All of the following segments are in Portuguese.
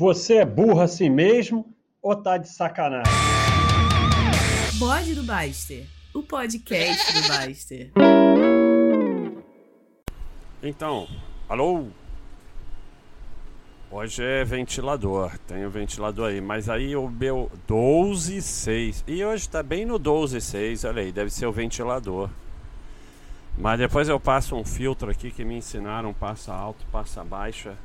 Você é burro assim mesmo ou tá de sacanagem? Bode do Baster, o podcast do Baster. Então, alô? Hoje é ventilador, tem o ventilador aí, mas aí o meu 12,6. E hoje tá bem no 12,6, olha aí, deve ser o ventilador. Mas depois eu passo um filtro aqui que me ensinaram, passa alto, passa baixa,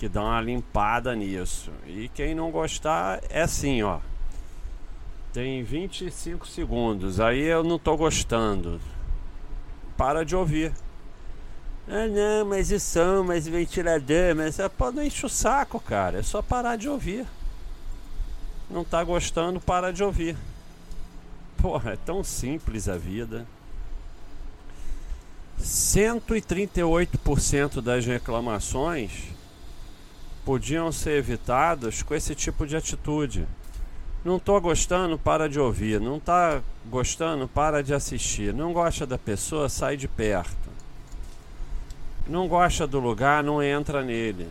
que dá uma limpada nisso. E quem não gostar é assim, ó. Tem 25 segundos, aí eu não tô gostando. Para de ouvir. Ah não, mas o som, mas ventilador, mas pode não enche o saco, cara. É só parar de ouvir. Não tá gostando, para de ouvir. Porra, é tão simples a vida. 138% das reclamações podiam ser evitadas com esse tipo de atitude. Não estou gostando, para de ouvir. Não está gostando, para de assistir. Não gosta da pessoa, sai de perto. Não gosta do lugar, não entra nele.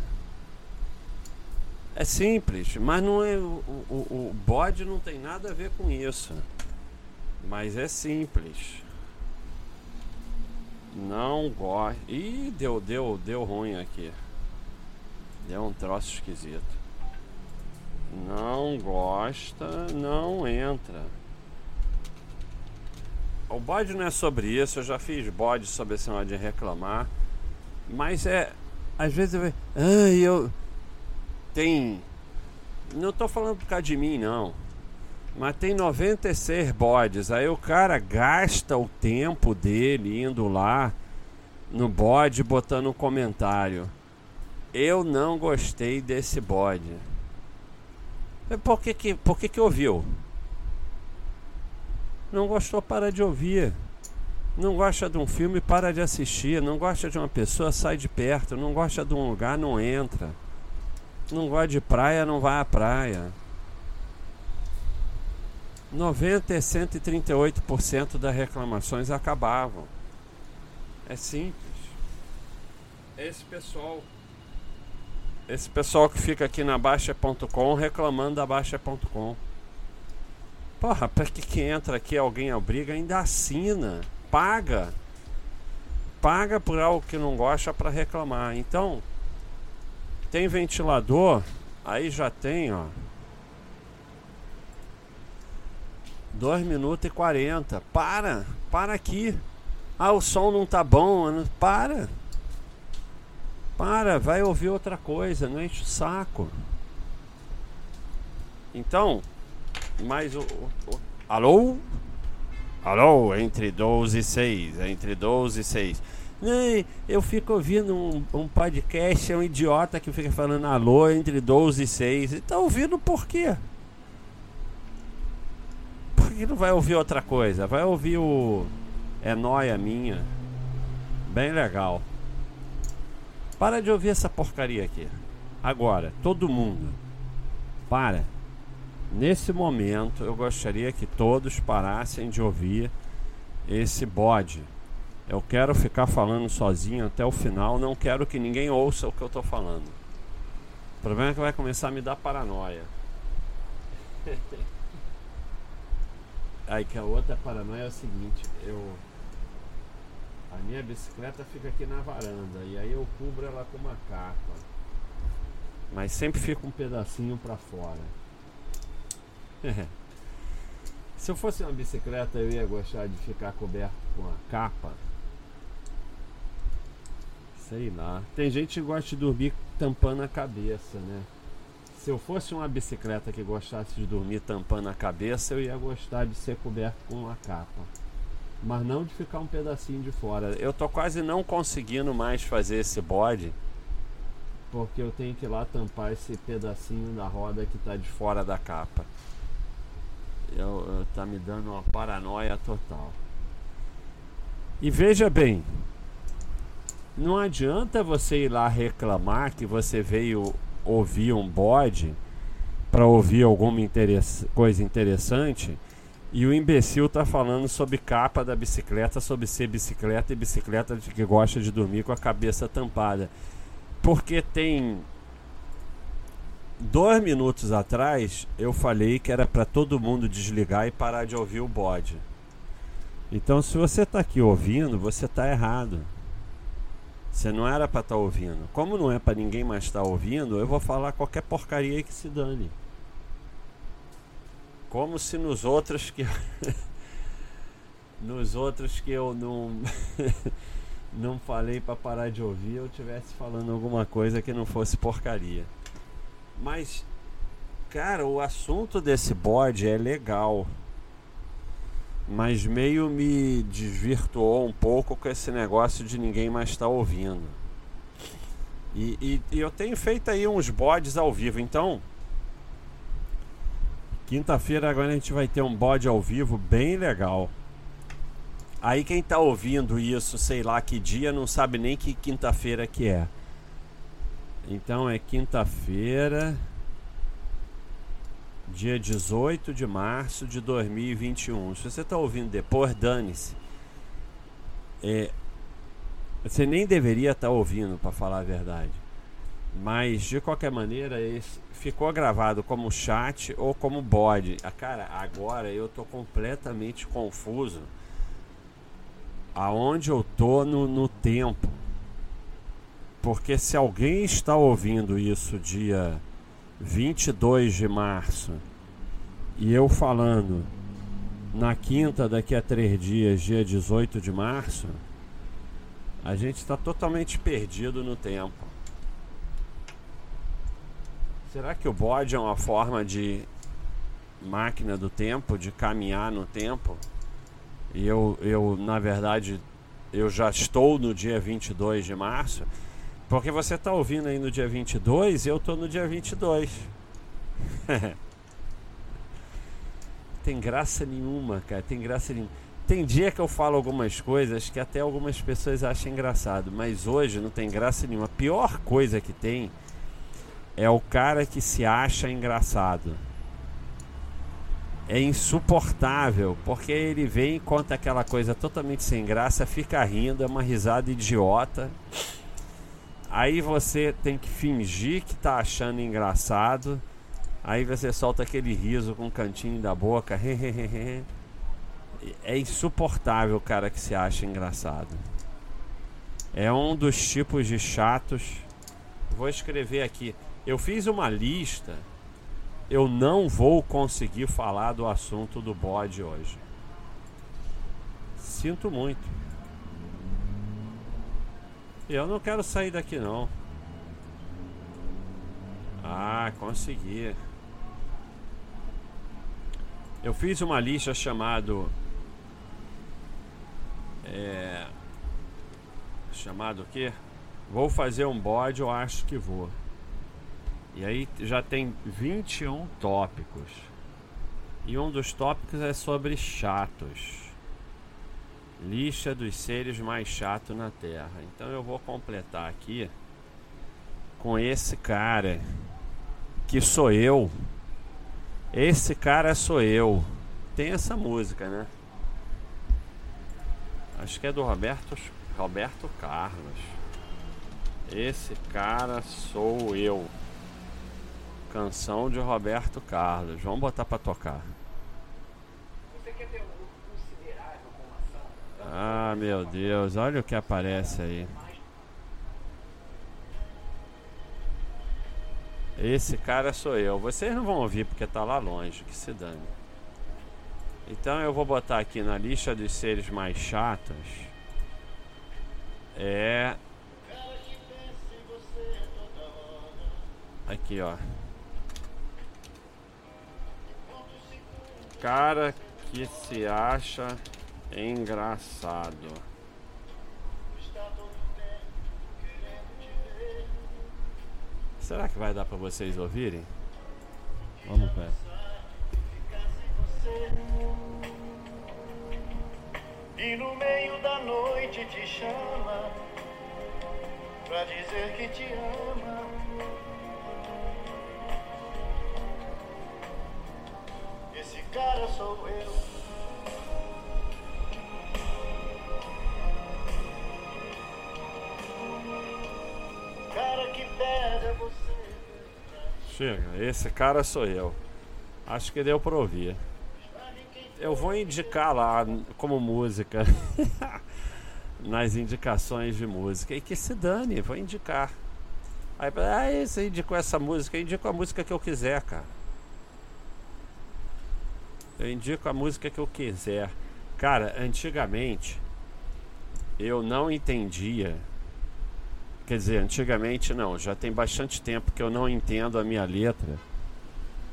É simples, mas não é o, o, o bode não tem nada a ver com isso. Mas é simples. Não gosto. Ih, deu, deu, deu ruim aqui. Deu um troço esquisito. Não gosta, não entra. O bode não é sobre isso, eu já fiz bode sobre esse negócio de reclamar. Mas é. Às vezes eu. Ah, eu. Tem. Não tô falando por causa de mim, não. Mas tem 96 bodes. Aí o cara gasta o tempo dele indo lá no bode botando um comentário. Eu não gostei desse bode. Por que que, por que, que ouviu? Não gostou, para de ouvir. Não gosta de um filme, para de assistir. Não gosta de uma pessoa, sai de perto. Não gosta de um lugar, não entra. Não gosta de praia, não vai à praia. 90 e 138% das reclamações acabavam. É simples. Esse pessoal esse pessoal que fica aqui na Baixa.com reclamando da Baixa.com. Porra, pra que que entra aqui alguém obriga, ainda assina, paga. Paga por algo que não gosta para reclamar. Então, tem ventilador, aí já tem, ó. 2 minutos e 40. Para, para aqui. Ah, o som não tá bom. Para. Para, vai ouvir outra coisa, não enche o saco. Então, mais o, o, Alô? Alô, entre 12 e 6. Entre 12 e 6. Eu fico ouvindo um, um podcast, é um idiota que fica falando alô entre 12 e 6. E tá ouvindo por quê? que não vai ouvir outra coisa? Vai ouvir o É Noia Minha. Bem legal. Para de ouvir essa porcaria aqui. Agora, todo mundo. Para. Nesse momento, eu gostaria que todos parassem de ouvir esse bode. Eu quero ficar falando sozinho até o final. Não quero que ninguém ouça o que eu estou falando. O problema é que vai começar a me dar paranoia. Aí que a outra paranoia é o seguinte, eu. A minha bicicleta fica aqui na varanda e aí eu cubro ela com uma capa. Mas sempre fica um pedacinho para fora. Se eu fosse uma bicicleta eu ia gostar de ficar coberto com a capa. Sei lá. Tem gente que gosta de dormir tampando a cabeça, né? Se eu fosse uma bicicleta que gostasse de dormir tampando a cabeça, eu ia gostar de ser coberto com uma capa. Mas não de ficar um pedacinho de fora. Eu tô quase não conseguindo mais fazer esse bode. Porque eu tenho que ir lá tampar esse pedacinho da roda que tá de fora da capa. Eu, eu, tá me dando uma paranoia total. E veja bem, não adianta você ir lá reclamar que você veio ouvir um bode para ouvir alguma interess coisa interessante e o imbecil tá falando sobre capa da bicicleta, sobre ser bicicleta e bicicleta que gosta de dormir com a cabeça tampada. Porque tem dois minutos atrás eu falei que era para todo mundo desligar e parar de ouvir o bode. Então, se você está aqui ouvindo, você está errado. Você não era para estar tá ouvindo. Como não é para ninguém mais estar tá ouvindo, eu vou falar qualquer porcaria que se dane. Como se nos outros que nos outros que eu não não falei para parar de ouvir, eu tivesse falando alguma coisa que não fosse porcaria. Mas cara, o assunto desse bode é legal mas meio me desvirtuou um pouco com esse negócio de ninguém mais estar tá ouvindo. E, e, e, eu tenho feito aí uns bodes ao vivo, então. Quinta-feira agora a gente vai ter um bode ao vivo bem legal. Aí quem está ouvindo isso, sei lá que dia, não sabe nem que quinta-feira que é. Então é quinta-feira dia 18 de março de 2021. Se você está ouvindo depois, dane-se. É, você nem deveria estar tá ouvindo, para falar a verdade. Mas de qualquer maneira, ficou gravado como chat ou como bode. Ah, cara, agora eu tô completamente confuso. Aonde eu tô no, no tempo? Porque se alguém está ouvindo isso dia 22 de março, e eu falando na quinta, daqui a três dias, dia 18 de março, a gente está totalmente perdido no tempo. Será que o bode é uma forma de máquina do tempo, de caminhar no tempo? E eu, eu na verdade, eu já estou no dia 22 de março. Porque você está ouvindo aí no dia 22 e eu estou no dia 22. tem graça nenhuma, cara. Tem graça nenhuma. Tem dia que eu falo algumas coisas que até algumas pessoas acham engraçado, mas hoje não tem graça nenhuma. A pior coisa que tem é o cara que se acha engraçado. É insuportável, porque ele vem e conta aquela coisa totalmente sem graça, fica rindo, é uma risada idiota. Aí você tem que fingir que tá achando engraçado. Aí você solta aquele riso com o cantinho da boca. é insuportável o cara que se acha engraçado. É um dos tipos de chatos. Vou escrever aqui. Eu fiz uma lista. Eu não vou conseguir falar do assunto do bode hoje. Sinto muito. Eu não quero sair daqui não. Ah, consegui. Eu fiz uma lista chamado é, chamado o quê? Vou fazer um bode, eu acho que vou. E aí já tem 21 tópicos. E um dos tópicos é sobre chatos. Lista dos seres mais chatos na Terra. Então eu vou completar aqui com esse cara que sou eu. Esse cara sou eu. Tem essa música, né? Acho que é do Roberto Roberto Carlos. Esse cara sou eu. Canção de Roberto Carlos. Vamos botar para tocar. Ah, meu Deus, olha o que aparece aí. Esse cara sou eu. Vocês não vão ouvir porque tá lá longe, que se dane. Então eu vou botar aqui na lista dos seres mais chatos. É. Aqui, ó. Cara que se acha Engraçado. Será que vai dar para vocês ouvirem? Vamos ver. E no meio da noite te chama pra dizer que te ama. Cara sou eu. chega. Esse cara sou eu. Acho que deu pra ouvir. Eu vou indicar lá como música. Nas indicações de música. E que se dane, vou indicar. Aí, ah, você indicou essa música, eu indico a música que eu quiser, cara. Eu indico a música que eu quiser. Cara, antigamente eu não entendia. Quer dizer, antigamente não, já tem bastante tempo que eu não entendo a minha letra.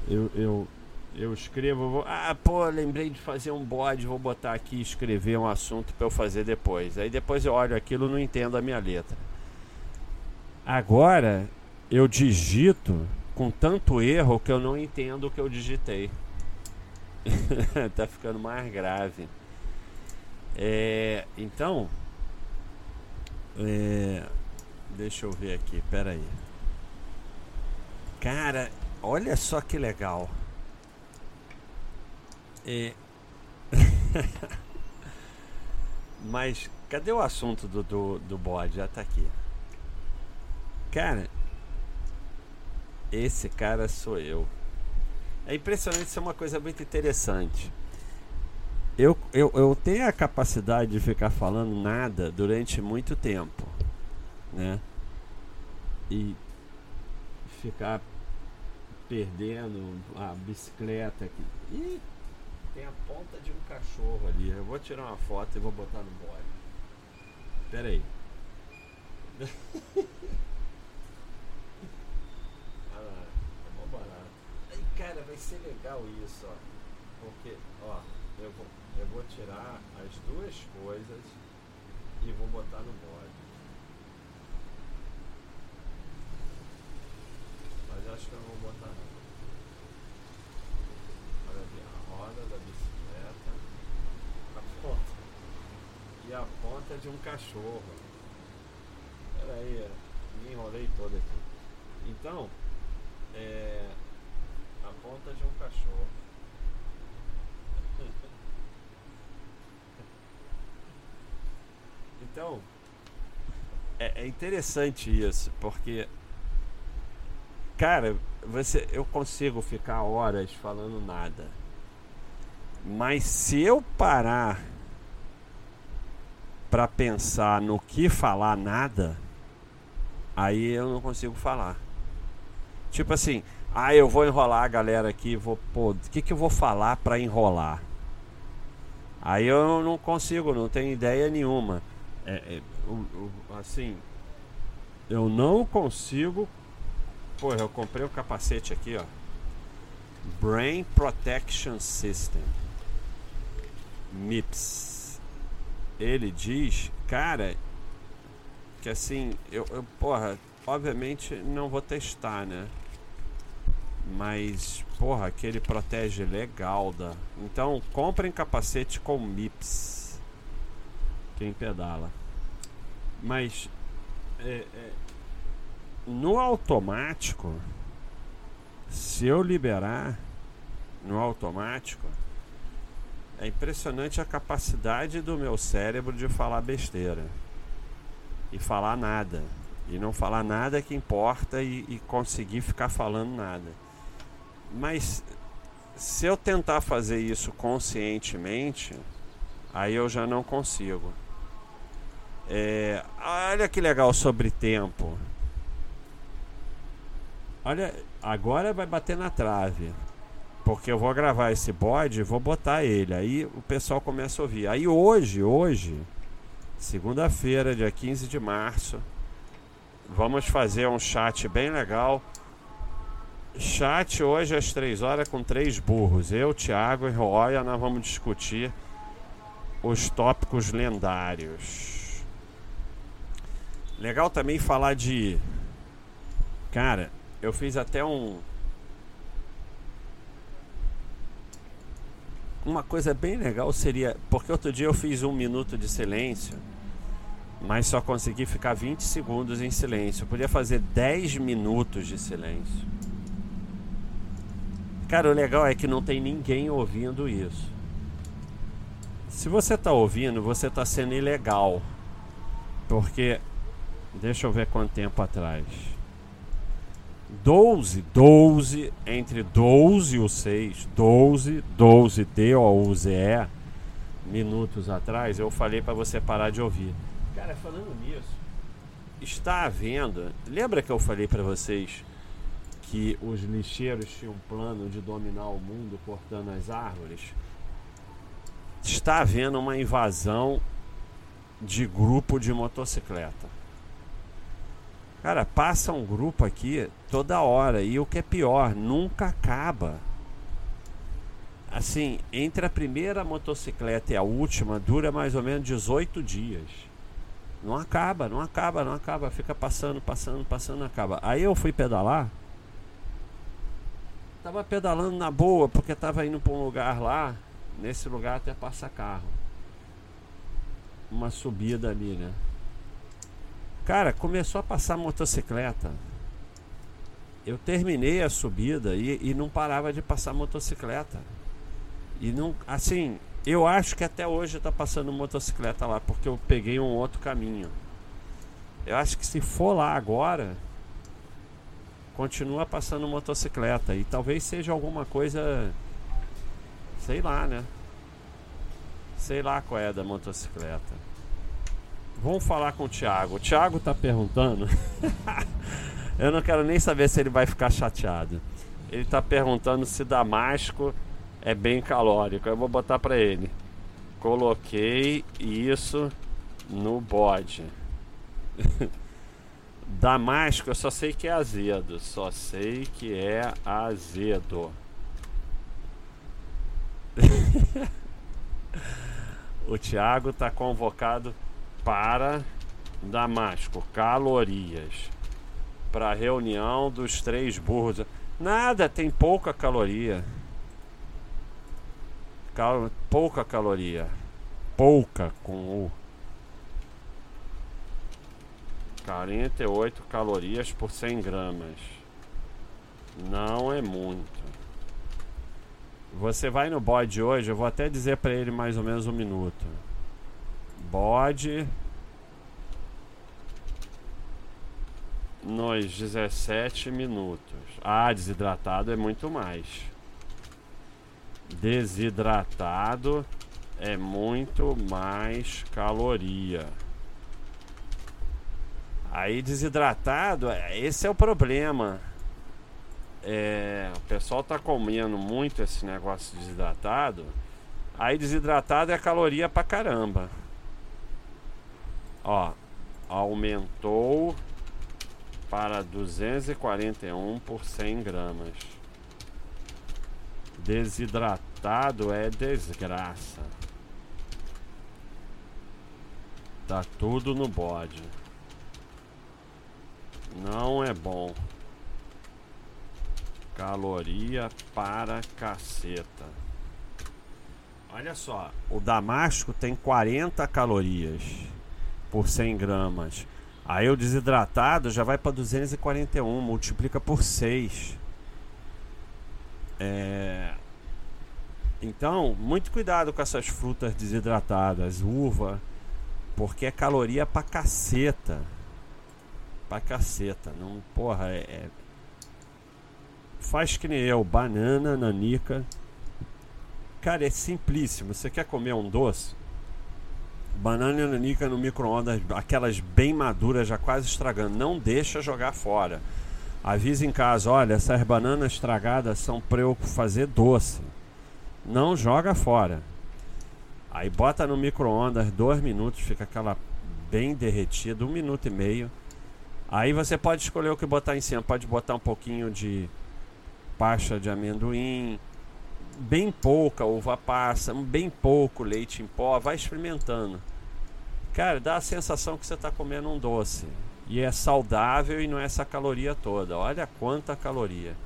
Eu, eu, eu escrevo, vou, ah, pô, lembrei de fazer um bode, vou botar aqui escrever um assunto para eu fazer depois. Aí depois eu olho aquilo e não entendo a minha letra. Agora eu digito com tanto erro que eu não entendo o que eu digitei. tá ficando mais grave. É, então, é, deixa eu ver aqui, pera aí. Cara, olha só que legal. É... Mas cadê o assunto do, do, do bode? Já tá aqui. Cara, esse cara sou eu. É impressionante, isso é uma coisa muito interessante. Eu, eu, eu tenho a capacidade de ficar falando nada durante muito tempo, né? E ficar perdendo a bicicleta aqui. E tem a ponta de um cachorro ali. Eu vou tirar uma foto e vou botar no bode. Pera aí. Cara, vai ser legal isso, ó. Porque, ó, eu vou, eu vou tirar as duas coisas e vou botar no bode. Mas acho que eu não vou botar não. Olha ali, a roda da bicicleta, a ponta. E a ponta de um cachorro. Pera aí, me enrolei todo aqui. Então, é ponta de um cachorro. Então, é, é, interessante isso, porque, cara, você, eu consigo ficar horas falando nada, mas se eu parar para pensar no que falar nada, aí eu não consigo falar. Tipo assim, ah, eu vou enrolar a galera aqui, vou, pô, o que, que eu vou falar para enrolar? Aí eu não consigo, não tenho ideia nenhuma. É, é, assim, eu não consigo. Pô, eu comprei o um capacete aqui, ó. Brain Protection System. MIPS. Ele diz, cara, que assim, eu, eu porra, obviamente não vou testar, né? Mas, porra, que ele protege legal da. Então, comprem capacete com MIPS. Quem pedala. Mas, é, é, no automático, se eu liberar no automático, é impressionante a capacidade do meu cérebro de falar besteira e falar nada. E não falar nada que importa e, e conseguir ficar falando nada. Mas se eu tentar fazer isso conscientemente, aí eu já não consigo. É, olha que legal sobre tempo. Olha, agora vai bater na trave. Porque eu vou gravar esse bode e vou botar ele. Aí o pessoal começa a ouvir. Aí hoje, hoje, segunda-feira, dia 15 de março, vamos fazer um chat bem legal Chat hoje às três horas com três burros. Eu, Thiago e Roya, nós vamos discutir os tópicos lendários. Legal também falar de. Cara, eu fiz até um. Uma coisa bem legal seria. Porque outro dia eu fiz um minuto de silêncio, mas só consegui ficar 20 segundos em silêncio. Eu podia fazer 10 minutos de silêncio. Cara, o legal é que não tem ninguém ouvindo isso. Se você está ouvindo, você está sendo ilegal. Porque, deixa eu ver quanto tempo atrás. 12, 12, entre 12 e o 6, 12, 12, D-O-U-Z-E, minutos atrás, eu falei para você parar de ouvir. Cara, falando nisso, está havendo. Lembra que eu falei para vocês que os lixeiros tinham um plano de dominar o mundo cortando as árvores? Está havendo uma invasão de grupo de motocicleta. Cara, passa um grupo aqui toda hora e o que é pior, nunca acaba. Assim, entre a primeira motocicleta e a última dura mais ou menos 18 dias. Não acaba, não acaba, não acaba, fica passando, passando, passando, não acaba. Aí eu fui pedalar. Tava pedalando na boa, porque tava indo para um lugar lá, nesse lugar até passa carro. Uma subida ali, né? Cara, começou a passar motocicleta. Eu terminei a subida e, e não parava de passar motocicleta. E não, assim, eu acho que até hoje tá passando motocicleta lá, porque eu peguei um outro caminho. Eu acho que se for lá agora, continua passando motocicleta. E talvez seja alguma coisa. Sei lá, né? Sei lá qual é da motocicleta. Vamos falar com o Thiago. O Thiago tá perguntando. Eu não quero nem saber se ele vai ficar chateado. Ele tá perguntando se Damasco é bem calórico. Eu vou botar para ele. Coloquei isso no bode. Damasco, eu só sei que é azedo. Só sei que é azedo. o Thiago tá convocado para Damasco, calorias. Para reunião dos três burros. Nada, tem pouca caloria. Cal pouca caloria. Pouca com o. 48 calorias por 100 gramas. Não é muito. Você vai no bode hoje, eu vou até dizer para ele mais ou menos um minuto. Bode nos 17 minutos. Ah, desidratado é muito mais. Desidratado é muito mais caloria. Aí desidratado, é, esse é o problema. É, o pessoal tá comendo muito esse negócio de desidratado. Aí desidratado é caloria pra caramba. Ó, aumentou para 241 por 100 gramas. Desidratado é desgraça. Tá tudo no bode. Não é bom. Caloria para caceta. Olha só, o damasco tem 40 calorias por 100 gramas. Aí o desidratado já vai para 241, multiplica por 6. É... Então, muito cuidado com essas frutas desidratadas, uva, porque é caloria pra caceta. Pra caceta. Não, porra, é, é... Faz que nem eu, banana, nanica. Cara, é simplíssimo. Você quer comer um doce? Banana e no micro-ondas, aquelas bem maduras, já quase estragando. Não deixa jogar fora. Avisa em casa, olha, essas bananas estragadas são para eu fazer doce. Não joga fora. Aí bota no micro-ondas, dois minutos, fica aquela bem derretida, um minuto e meio. Aí você pode escolher o que botar em cima. Pode botar um pouquinho de pasta de amendoim, bem pouca uva passa, bem pouco leite em pó, vai experimentando. Cara, dá a sensação que você está comendo um doce. E é saudável e não é essa caloria toda. Olha quanta caloria.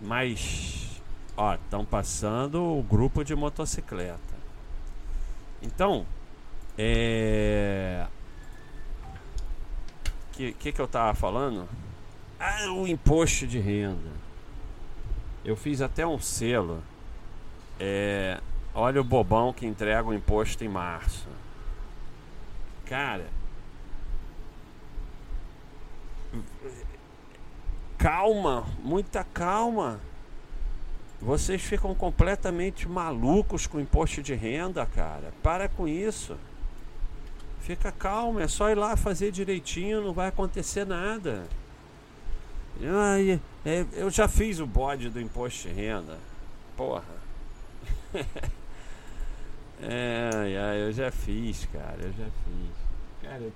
Mas, ó, estão passando o grupo de motocicleta. Então, é. O que, que, que eu tava falando? Ah, o imposto de renda. Eu fiz até um selo é, olha o bobão que entrega o imposto em março. Cara. calma, muita calma. Vocês ficam completamente malucos com imposto de renda, cara. Para com isso. Fica calmo, é só ir lá fazer direitinho, não vai acontecer nada. É, eu já fiz o bode do imposto de renda. Porra. é, é, eu já fiz, cara, eu já fiz. Cara,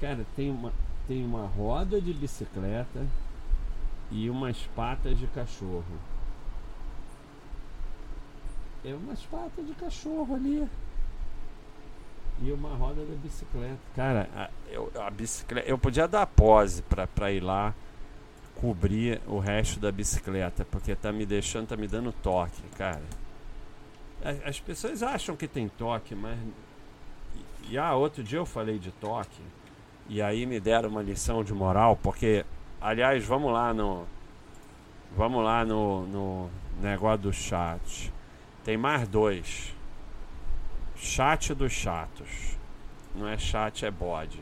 cara tem, uma, tem uma roda de bicicleta e umas patas de cachorro. É umas patas de cachorro ali. E uma roda da bicicleta. Cara, a, eu, a bicicleta. Eu podia dar pose pra, pra ir lá cobrir o resto da bicicleta, porque tá me deixando, tá me dando toque, cara. As pessoas acham que tem toque, mas. E ah, outro dia eu falei de toque, e aí me deram uma lição de moral, porque, aliás, vamos lá no. Vamos lá no, no negócio do chat. Tem mais dois. Chat dos chatos. Não é chat, é bode.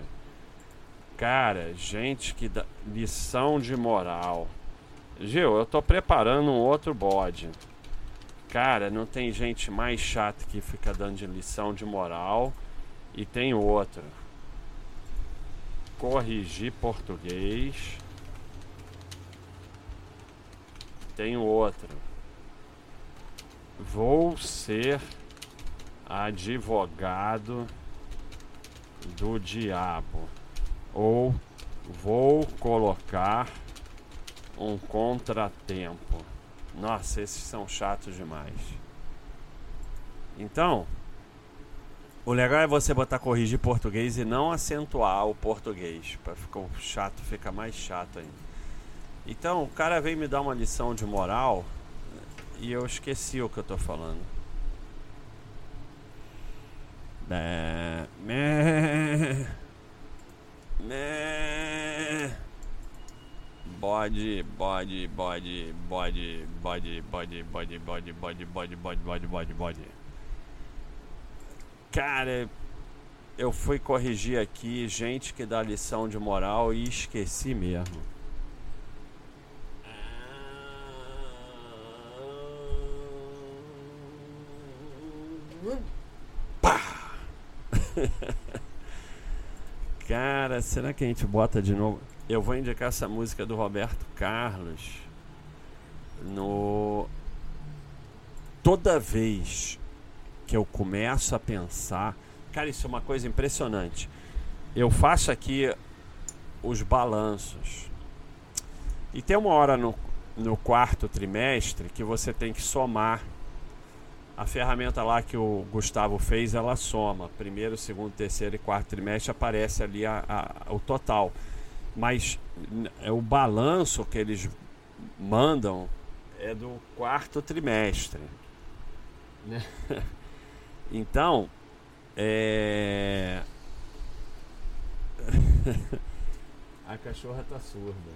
Cara, gente que dá lição de moral. Gil, eu tô preparando um outro bode. Cara, não tem gente mais chata que fica dando lição de moral. E tem outro. Corrigir português. Tem outro. Vou ser advogado do diabo. Ou vou colocar um contratempo. Nossa, esses são chatos demais. Então, o legal é você botar corrigir português e não acentuar o português, para ficar chato fica mais chato ainda. Então, o cara veio me dar uma lição de moral e eu esqueci o que eu tô falando. Mé, mé, mé. Bode, bode, bode, bode, bode, bode, bode, bode, bode, bode, bode, bode, bode, bode. Cara, eu fui corrigir aqui gente que dá lição de moral e esqueci mesmo. Cara, será que a gente bota de novo? Eu vou indicar essa música do Roberto Carlos no toda vez que eu começo a pensar, cara, isso é uma coisa impressionante. Eu faço aqui os balanços. E tem uma hora no, no quarto trimestre que você tem que somar a ferramenta lá que o Gustavo fez, ela soma. Primeiro, segundo, terceiro e quarto trimestre aparece ali a, a, o total. Mas é o balanço que eles mandam é do quarto trimestre. Né? Então, é... a cachorra tá surda.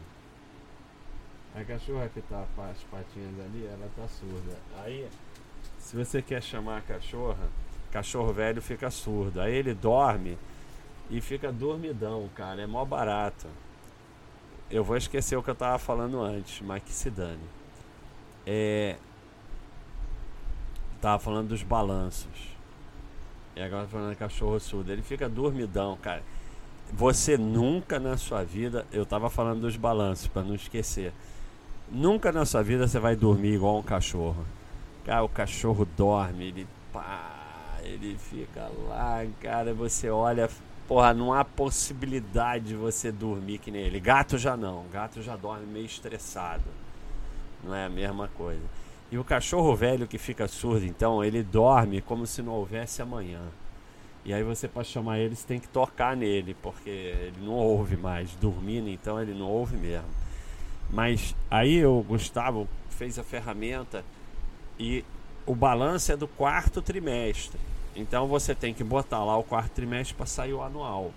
A cachorra que tá com as patinhas ali, ela tá surda. Aí se você quer chamar a cachorra, cachorro velho fica surdo. Aí ele dorme e fica dormidão, cara. É mó barato. Eu vou esquecer o que eu tava falando antes, mas que se dane. É. Tava falando dos balanços. E agora falando de cachorro surdo. Ele fica dormidão, cara. Você nunca na sua vida. Eu tava falando dos balanços, para não esquecer. Nunca na sua vida você vai dormir igual um cachorro. Cara, o cachorro dorme, ele pá, ele fica lá, cara, você olha, porra, não há possibilidade de você dormir que nem ele. Gato já não, gato já dorme meio estressado. Não é a mesma coisa. E o cachorro velho que fica surdo, então, ele dorme como se não houvesse amanhã. E aí você para chamar ele, você tem que tocar nele, porque ele não ouve mais. Dormindo, então ele não ouve mesmo. Mas aí o Gustavo fez a ferramenta e o balanço é do quarto trimestre. Então você tem que botar lá o quarto trimestre para sair o anual.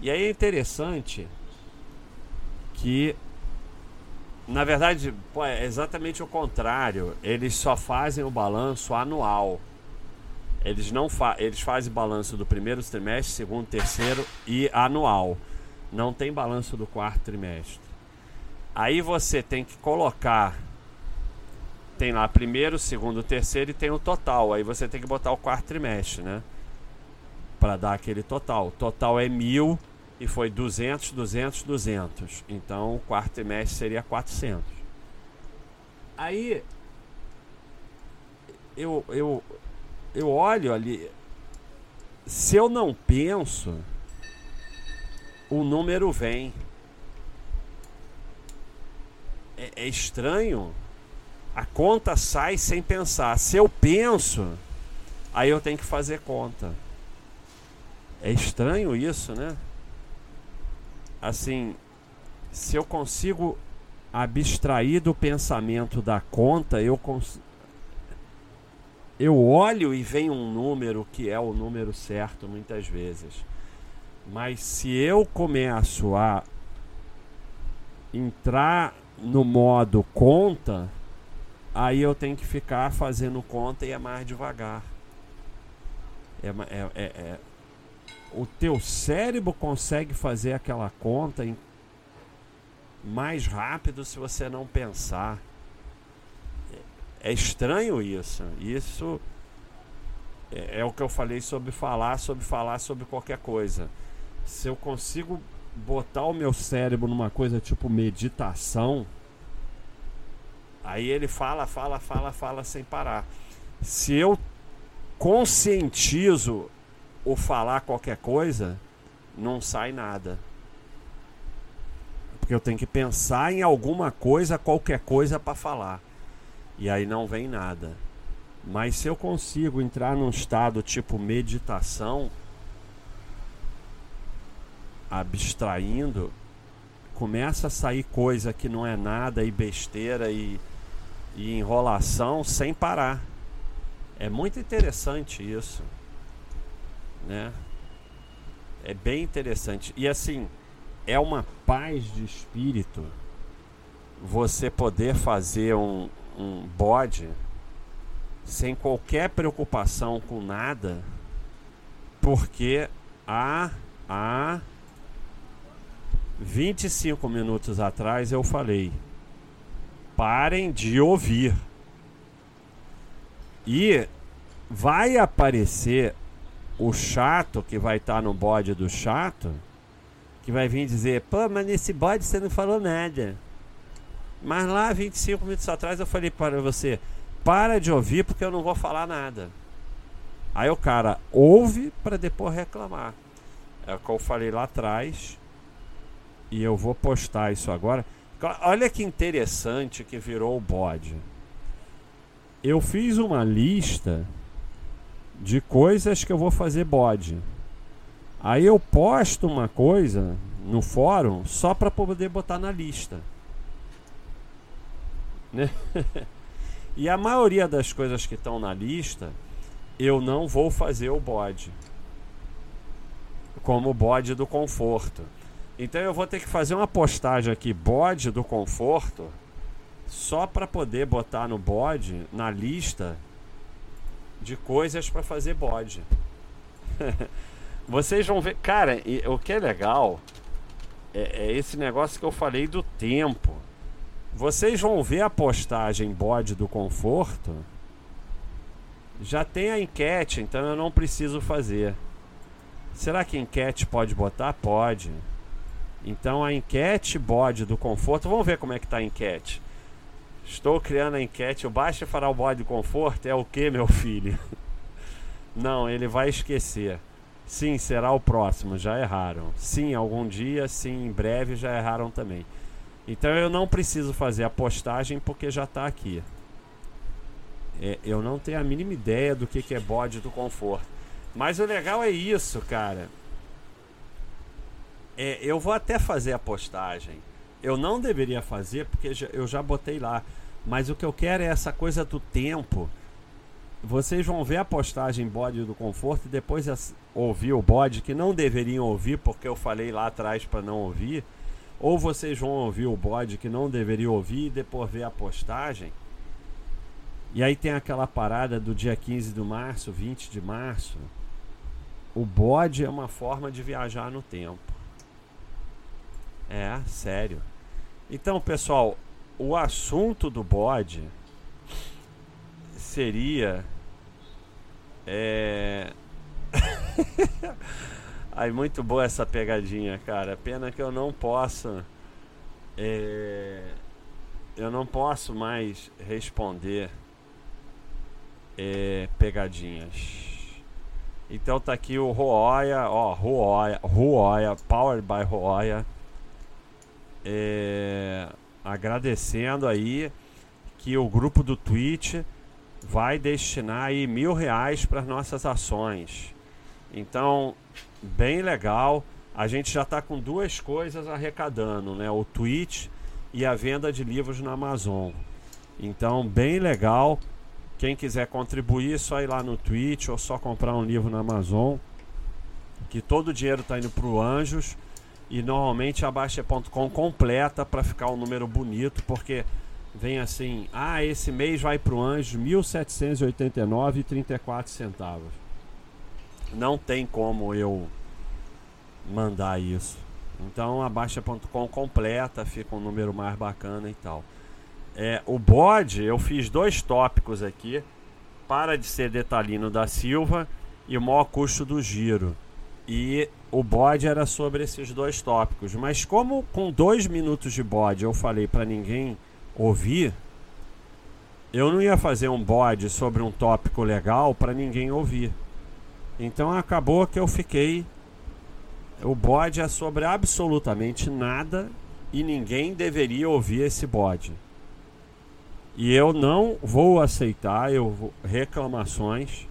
E aí é interessante que na verdade pô, é exatamente o contrário. Eles só fazem o balanço anual. Eles não fa eles fazem balanço do primeiro trimestre, segundo, terceiro e anual. Não tem balanço do quarto trimestre. Aí você tem que colocar. Tem lá primeiro, segundo, terceiro e tem o total. Aí você tem que botar o quarto trimestre, né? Para dar aquele total. O total é mil e foi 200, 200, 200. Então o quarto trimestre seria 400. Aí eu, eu, eu olho ali. Se eu não penso, o número vem. É, é estranho. A conta sai sem pensar. Se eu penso, aí eu tenho que fazer conta. É estranho isso, né? Assim, se eu consigo abstrair do pensamento da conta, eu consigo eu olho e vem um número que é o número certo muitas vezes. Mas se eu começo a entrar no modo conta, aí eu tenho que ficar fazendo conta e é mais devagar. É, é, é, é. O teu cérebro consegue fazer aquela conta em mais rápido se você não pensar. É estranho isso. Isso é, é, o que eu falei sobre falar, sobre falar sobre qualquer coisa. Se eu consigo botar o meu cérebro numa coisa tipo meditação, aí ele fala, fala, fala, fala sem parar. Se eu conscientizo o falar qualquer coisa, não sai nada. Porque eu tenho que pensar em alguma coisa, qualquer coisa para falar e aí não vem nada. Mas se eu consigo entrar num estado tipo meditação, abstraindo, começa a sair coisa que não é nada e besteira e, e enrolação sem parar. É muito interessante isso, né? É bem interessante. E assim, é uma paz de espírito você poder fazer um, um bode sem qualquer preocupação com nada, porque há, há 25 minutos atrás eu falei: parem de ouvir. E vai aparecer o chato que vai estar tá no bode do chato, que vai vir dizer: pô, mas nesse bode você não falou nada. Mas lá, 25 minutos atrás, eu falei para você: para de ouvir porque eu não vou falar nada. Aí o cara ouve para depois reclamar. É o que eu falei lá atrás. E eu vou postar isso agora. Olha que interessante que virou o bode. Eu fiz uma lista de coisas que eu vou fazer bode. Aí eu posto uma coisa no fórum só para poder botar na lista. Né? e a maioria das coisas que estão na lista, eu não vou fazer o bode. Como o bode do conforto. Então eu vou ter que fazer uma postagem aqui, bode do conforto, só para poder botar no bode, na lista de coisas para fazer bode. Vocês vão ver, cara, o que é legal é, é esse negócio que eu falei do tempo. Vocês vão ver a postagem bode do conforto. Já tem a enquete, então eu não preciso fazer. Será que enquete pode botar? Pode. Então a enquete bode do conforto. Vamos ver como é que tá a enquete. Estou criando a enquete. O Basta fará o bode do conforto é o que, meu filho? Não, ele vai esquecer. Sim, será o próximo. Já erraram. Sim, algum dia. Sim, em breve já erraram também. Então eu não preciso fazer a postagem porque já está aqui. É, eu não tenho a mínima ideia do que, que é bode do conforto. Mas o legal é isso, cara. É, eu vou até fazer a postagem. Eu não deveria fazer porque eu já botei lá. Mas o que eu quero é essa coisa do tempo. Vocês vão ver a postagem bode do conforto e depois ouvir o bode que não deveriam ouvir porque eu falei lá atrás para não ouvir ou vocês vão ouvir o bode que não deveria ouvir e depois ver a postagem. E aí tem aquela parada do dia 15 de março, 20 de março. O bode é uma forma de viajar no tempo. É, sério. Então, pessoal, o assunto do bode seria. É. Aí, muito boa essa pegadinha, cara. Pena que eu não posso. É... Eu não posso mais responder é, pegadinhas. Então tá aqui o Roya, ó, Roya, Roya, Powered by Roya. É, agradecendo aí que o grupo do Twitch vai destinar aí mil reais para as nossas ações. Então, bem legal. A gente já está com duas coisas arrecadando, né? O Twitch e a venda de livros na Amazon. Então, bem legal. Quem quiser contribuir, é só ir lá no Twitch ou só comprar um livro na Amazon. Que todo o dinheiro está indo para o Anjos. E normalmente a Baixa.com completa para ficar um número bonito, porque vem assim: ah, esse mês vai para o Anjos R$ 1.789,34 centavos. Não tem como eu mandar isso. Então a Baixa.com completa, fica um número mais bacana e tal. É, o bode, eu fiz dois tópicos aqui. Para de ser detalhino da Silva e o maior custo do giro. E o bode era sobre esses dois tópicos. Mas como com dois minutos de bode eu falei para ninguém ouvir, eu não ia fazer um bode sobre um tópico legal para ninguém ouvir. Então acabou que eu fiquei. O bode é sobre absolutamente nada e ninguém deveria ouvir esse bode. E eu não vou aceitar eu vou, reclamações.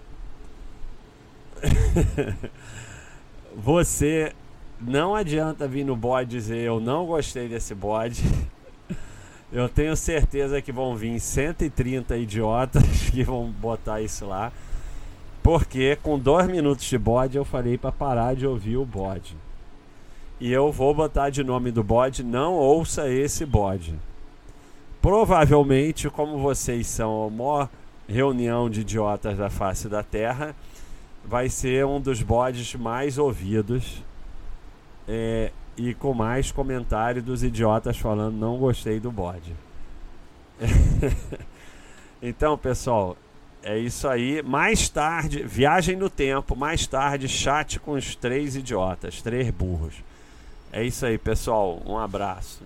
Você não adianta vir no bode dizer eu não gostei desse bode. Eu tenho certeza que vão vir 130 idiotas que vão botar isso lá. Porque com dois minutos de bode eu falei para parar de ouvir o bode. E eu vou botar de nome do bode, não ouça esse bode provavelmente, como vocês são a maior reunião de idiotas da face da Terra, vai ser um dos bodes mais ouvidos é, e com mais comentário dos idiotas falando não gostei do bode. então, pessoal, é isso aí. Mais tarde, viagem no tempo. Mais tarde, chat com os três idiotas, três burros. É isso aí, pessoal. Um abraço.